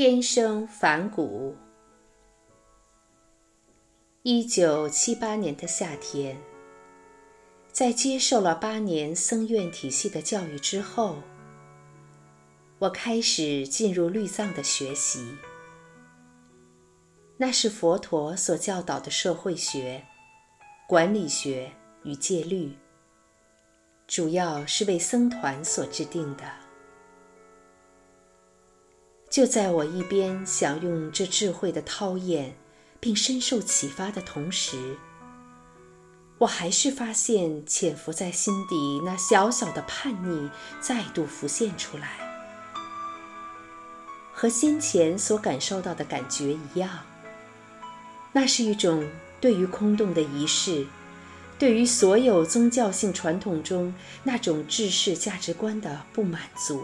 天生反骨。一九七八年的夏天，在接受了八年僧院体系的教育之后，我开始进入律藏的学习。那是佛陀所教导的社会学、管理学与戒律，主要是为僧团所制定的。就在我一边享用这智慧的涛艳，并深受启发的同时，我还是发现潜伏在心底那小小的叛逆再度浮现出来。和先前所感受到的感觉一样，那是一种对于空洞的仪式，对于所有宗教性传统中那种制式价值观的不满足。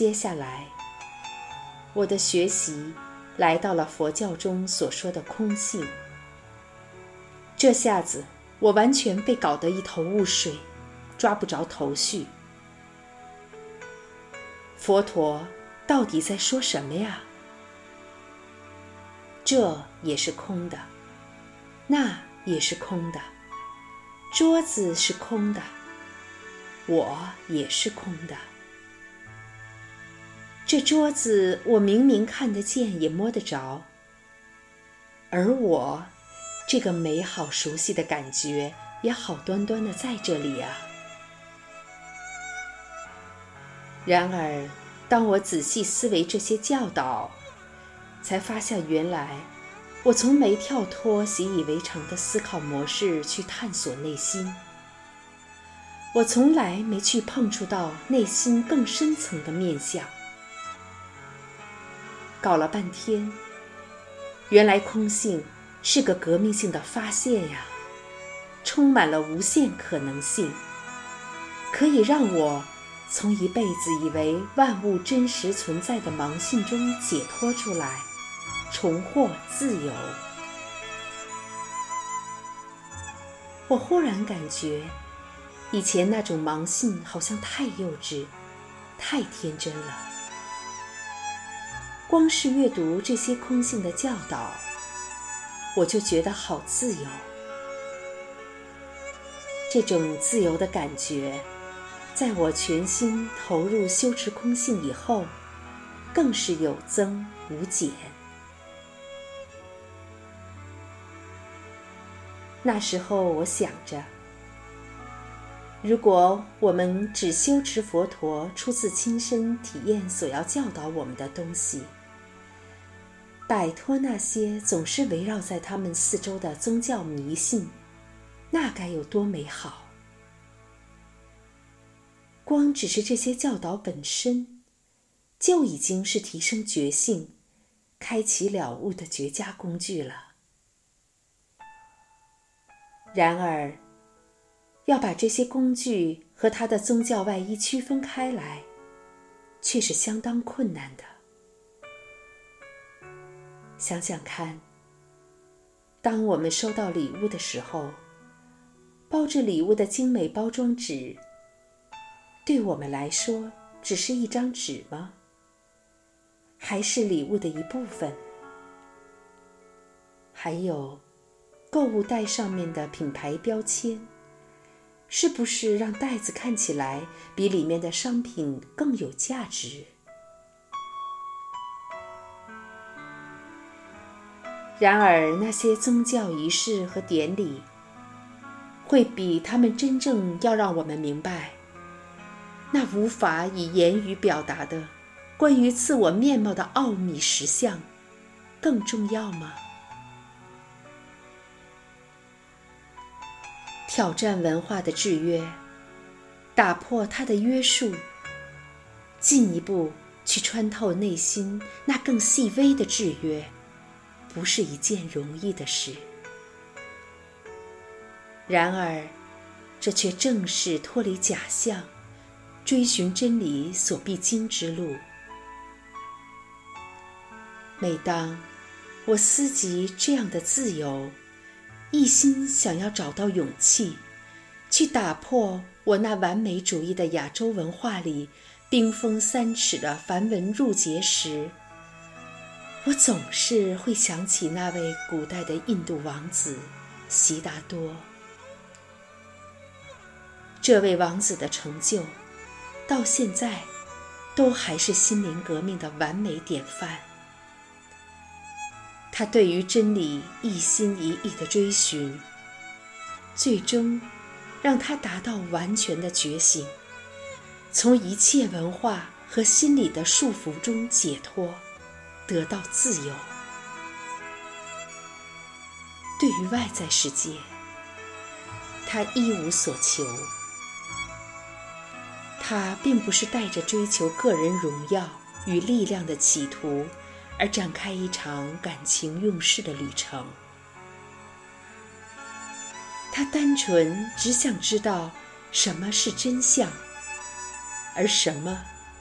接下来，我的学习来到了佛教中所说的空性。这下子，我完全被搞得一头雾水，抓不着头绪。佛陀到底在说什么呀？这也是空的，那也是空的，桌子是空的，我也是空的。这桌子我明明看得见，也摸得着，而我，这个美好熟悉的感觉也好端端的在这里啊。然而，当我仔细思维这些教导，才发现原来我从没跳脱习以为常的思考模式去探索内心，我从来没去碰触到内心更深层的面相。搞了半天，原来空性是个革命性的发现呀，充满了无限可能性，可以让我从一辈子以为万物真实存在的盲信中解脱出来，重获自由。我忽然感觉，以前那种盲信好像太幼稚，太天真了。光是阅读这些空性的教导，我就觉得好自由。这种自由的感觉，在我全心投入修持空性以后，更是有增无减。那时候我想着，如果我们只修持佛陀出自亲身体验所要教导我们的东西，摆脱那些总是围绕在他们四周的宗教迷信，那该有多美好！光只是这些教导本身，就已经是提升觉性、开启了悟的绝佳工具了。然而，要把这些工具和他的宗教外衣区分开来，却是相当困难的。想想看，当我们收到礼物的时候，包着礼物的精美包装纸，对我们来说只是一张纸吗？还是礼物的一部分？还有，购物袋上面的品牌标签，是不是让袋子看起来比里面的商品更有价值？然而，那些宗教仪式和典礼，会比他们真正要让我们明白那无法以言语表达的关于自我面貌的奥秘实相更重要吗？挑战文化的制约，打破它的约束，进一步去穿透内心那更细微的制约。不是一件容易的事，然而，这却正是脱离假象、追寻真理所必经之路。每当我思及这样的自由，一心想要找到勇气，去打破我那完美主义的亚洲文化里冰封三尺的梵文入节时，我总是会想起那位古代的印度王子悉达多。这位王子的成就，到现在都还是心灵革命的完美典范。他对于真理一心一意的追寻，最终让他达到完全的觉醒。从一切文化和心理的束缚中解脱，得到自由。对于外在世界，他一无所求。他并不是带着追求个人荣耀与力量的企图而展开一场感情用事的旅程。他单纯只想知道什么是真相。而什么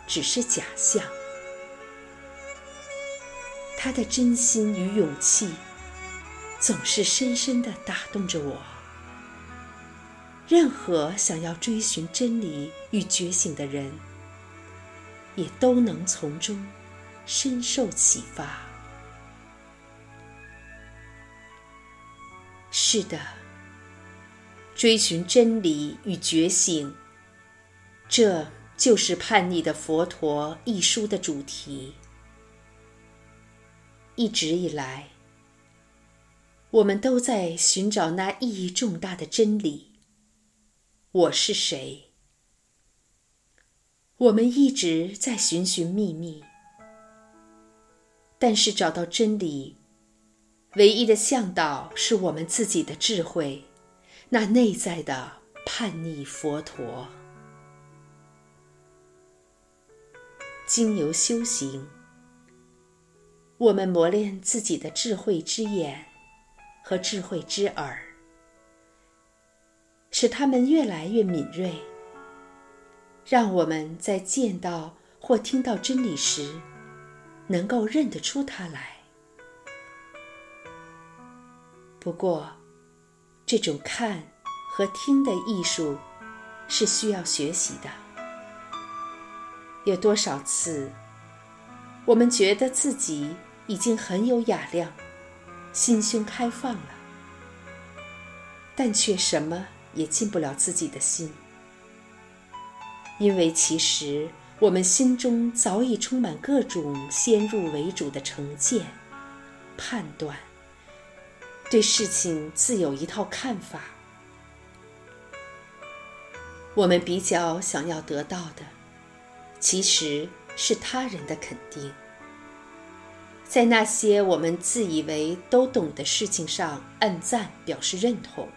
只是假象？他的真心与勇气总是深深的打动着我。任何想要追寻真理与觉醒的人，也都能从中深受启发。是的，追寻真理与觉醒，这。就是叛逆的佛陀一书的主题。一直以来，我们都在寻找那意义重大的真理。我是谁？我们一直在寻寻觅觅，但是找到真理，唯一的向导是我们自己的智慧，那内在的叛逆佛陀。经由修行，我们磨练自己的智慧之眼和智慧之耳，使他们越来越敏锐，让我们在见到或听到真理时，能够认得出它来。不过，这种看和听的艺术是需要学习的。有多少次，我们觉得自己已经很有雅量，心胸开放了，但却什么也进不了自己的心，因为其实我们心中早已充满各种先入为主的成见、判断，对事情自有一套看法。我们比较想要得到的。其实是他人的肯定，在那些我们自以为都懂的事情上按赞表示认同，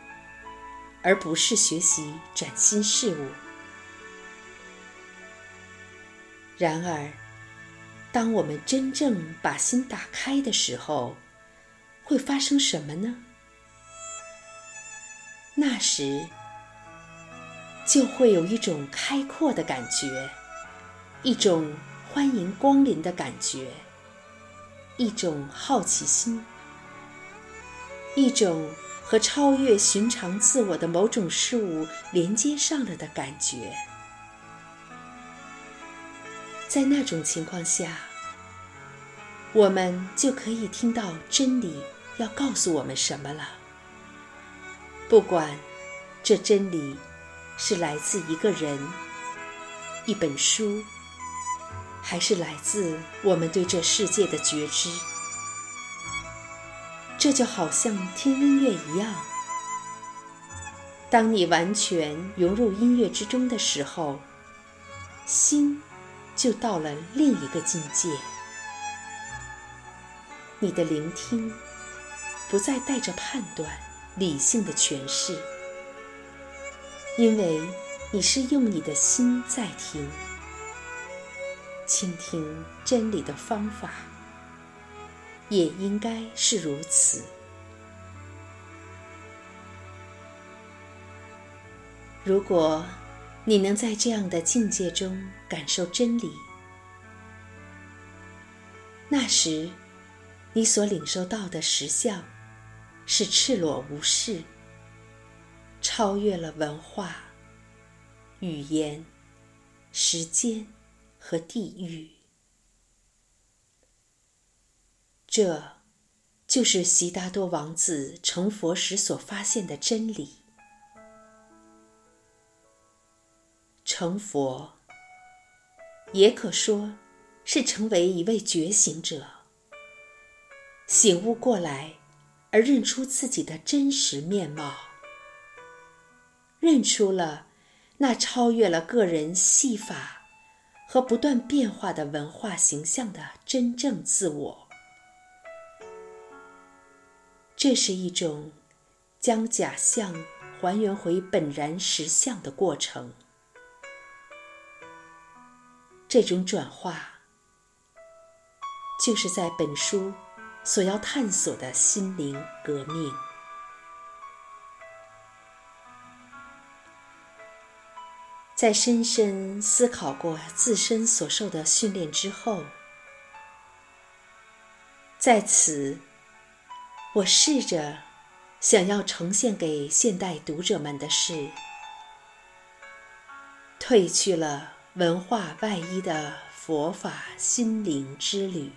而不是学习崭新事物。然而，当我们真正把心打开的时候，会发生什么呢？那时，就会有一种开阔的感觉。一种欢迎光临的感觉，一种好奇心，一种和超越寻常自我的某种事物连接上了的感觉。在那种情况下，我们就可以听到真理要告诉我们什么了。不管这真理是来自一个人、一本书。还是来自我们对这世界的觉知，这就好像听音乐一样。当你完全融入音乐之中的时候，心就到了另一个境界。你的聆听不再带着判断、理性的诠释，因为你是用你的心在听。倾听真理的方法，也应该是如此。如果你能在这样的境界中感受真理，那时你所领受到的实相是赤裸无视，超越了文化、语言、时间。和地狱。这，就是悉达多王子成佛时所发现的真理。成佛，也可说是成为一位觉醒者，醒悟过来，而认出自己的真实面貌，认出了那超越了个人戏法和不断变化的文化形象的真正自我。这是一种将假象还原回本然实相的过程。这种转化，就是在本书所要探索的心灵革命。在深深思考过自身所受的训练之后，在此。我试着想要呈现给现代读者们的是，褪去了文化外衣的佛法心灵之旅。